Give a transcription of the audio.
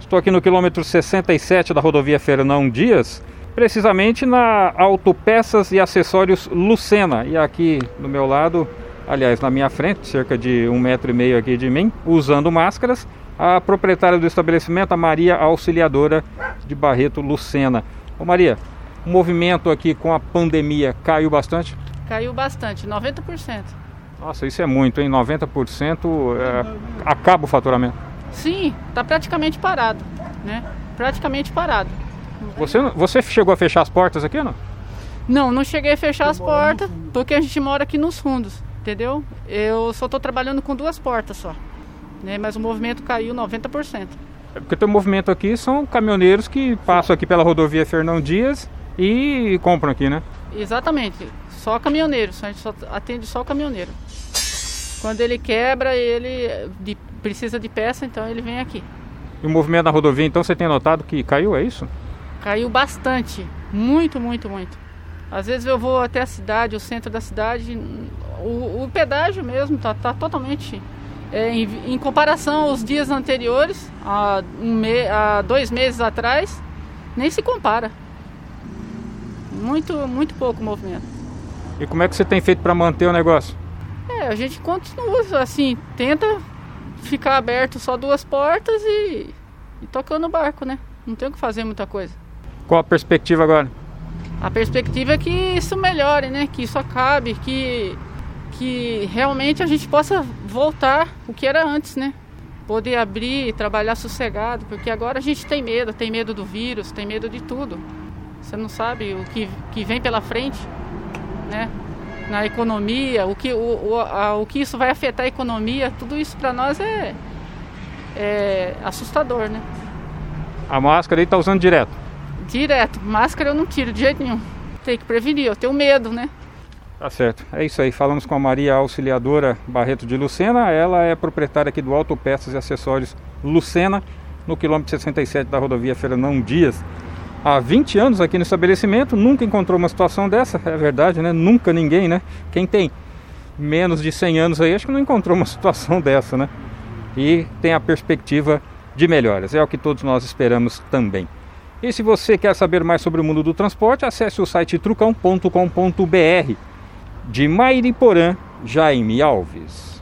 Estou aqui no quilômetro 67 da rodovia Fernão Dias, precisamente na Autopeças e Acessórios Lucena. E aqui do meu lado, aliás, na minha frente, cerca de um metro e meio aqui de mim, usando máscaras, a proprietária do estabelecimento, a Maria Auxiliadora de Barreto Lucena. Ô Maria, o movimento aqui com a pandemia caiu bastante? Caiu bastante, 90%. Nossa, isso é muito, hein? 90% é, acaba o faturamento. Sim, está praticamente parado, né? Praticamente parado. Você, você chegou a fechar as portas aqui, não? Não, não cheguei a fechar as portas, porque a gente mora aqui nos fundos, entendeu? Eu só estou trabalhando com duas portas só, né? Mas o movimento caiu 90%. É porque o movimento aqui são caminhoneiros que passam aqui pela rodovia Fernão Dias e compram aqui, né? Exatamente, só caminhoneiros, a gente só atende só caminhoneiro. Quando ele quebra, ele de precisa de peça, então ele vem aqui. E o movimento na rodovia, então você tem notado que caiu, é isso? Caiu bastante, muito, muito, muito. Às vezes eu vou até a cidade, o centro da cidade, o, o pedágio mesmo está tá totalmente é, em, em, comparação aos dias anteriores, há, um me, há dois meses atrás, nem se compara. Muito, muito pouco movimento. E como é que você tem feito para manter o negócio? É, a gente continua assim, tenta ficar aberto só duas portas e, e tocando o barco, né? Não tem o que fazer muita coisa. Qual a perspectiva agora? A perspectiva é que isso melhore, né? Que isso acabe, que, que realmente a gente possa voltar o que era antes, né? Poder abrir, trabalhar sossegado, porque agora a gente tem medo, tem medo do vírus, tem medo de tudo. Você não sabe o que, que vem pela frente, né? Na economia, o que, o, o, a, o que isso vai afetar a economia, tudo isso para nós é, é assustador, né? A máscara aí tá usando direto? Direto. Máscara eu não tiro de jeito nenhum. Tem que prevenir, eu tenho medo, né? Tá certo. É isso aí. Falamos com a Maria Auxiliadora Barreto de Lucena. Ela é proprietária aqui do Autopeças e Acessórios Lucena, no quilômetro 67 da rodovia Fernão Dias há 20 anos aqui no estabelecimento, nunca encontrou uma situação dessa, é verdade, né? Nunca ninguém, né? Quem tem menos de 100 anos aí, acho que não encontrou uma situação dessa, né? E tem a perspectiva de melhoras, é o que todos nós esperamos também. E se você quer saber mais sobre o mundo do transporte, acesse o site trucão.com.br. De Mairiporã, Jaime Alves.